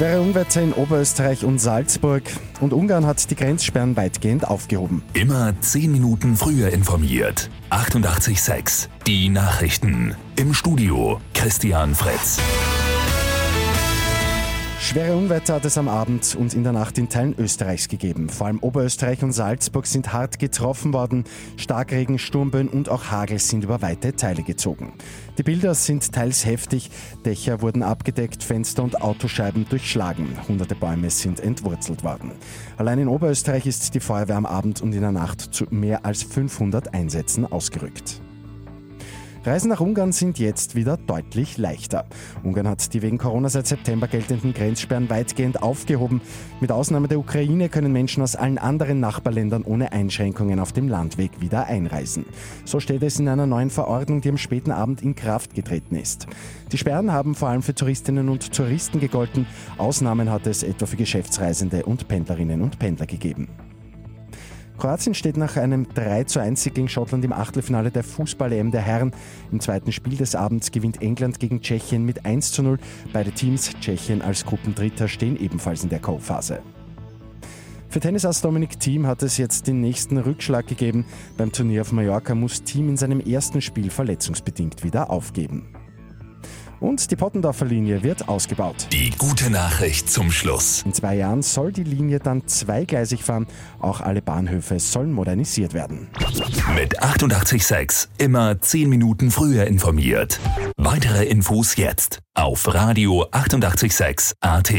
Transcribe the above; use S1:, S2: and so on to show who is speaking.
S1: Schwere Unwetter in Oberösterreich und Salzburg und Ungarn hat die Grenzsperren weitgehend aufgehoben.
S2: Immer 10 Minuten früher informiert. 88.6 Die Nachrichten. Im Studio Christian Fritz.
S1: Schwere Unwetter hat es am Abend und in der Nacht in Teilen Österreichs gegeben. Vor allem Oberösterreich und Salzburg sind hart getroffen worden. Starkregen, Sturmböen und auch Hagel sind über weite Teile gezogen. Die Bilder sind teils heftig. Dächer wurden abgedeckt, Fenster und Autoscheiben durchschlagen. Hunderte Bäume sind entwurzelt worden. Allein in Oberösterreich ist die Feuerwehr am Abend und in der Nacht zu mehr als 500 Einsätzen ausgerückt. Reisen nach Ungarn sind jetzt wieder deutlich leichter. Ungarn hat die wegen Corona seit September geltenden Grenzsperren weitgehend aufgehoben. Mit Ausnahme der Ukraine können Menschen aus allen anderen Nachbarländern ohne Einschränkungen auf dem Landweg wieder einreisen. So steht es in einer neuen Verordnung, die am späten Abend in Kraft getreten ist. Die Sperren haben vor allem für Touristinnen und Touristen gegolten. Ausnahmen hat es etwa für Geschäftsreisende und Pendlerinnen und Pendler gegeben. Kroatien steht nach einem 3 zu 1 Sieg gegen Schottland im Achtelfinale der Fußball-EM der Herren. Im zweiten Spiel des Abends gewinnt England gegen Tschechien mit 1 zu 0. Beide Teams, Tschechien als Gruppendritter, stehen ebenfalls in der Co-Phase. Für Tennisass Dominik Thiem hat es jetzt den nächsten Rückschlag gegeben. Beim Turnier auf Mallorca muss Thiem in seinem ersten Spiel verletzungsbedingt wieder aufgeben. Und die Pottendorfer Linie wird ausgebaut.
S2: Die gute Nachricht zum Schluss.
S1: In zwei Jahren soll die Linie dann zweigleisig fahren. Auch alle Bahnhöfe sollen modernisiert werden.
S2: Mit 886 immer 10 Minuten früher informiert. Weitere Infos jetzt auf Radio 886 AT.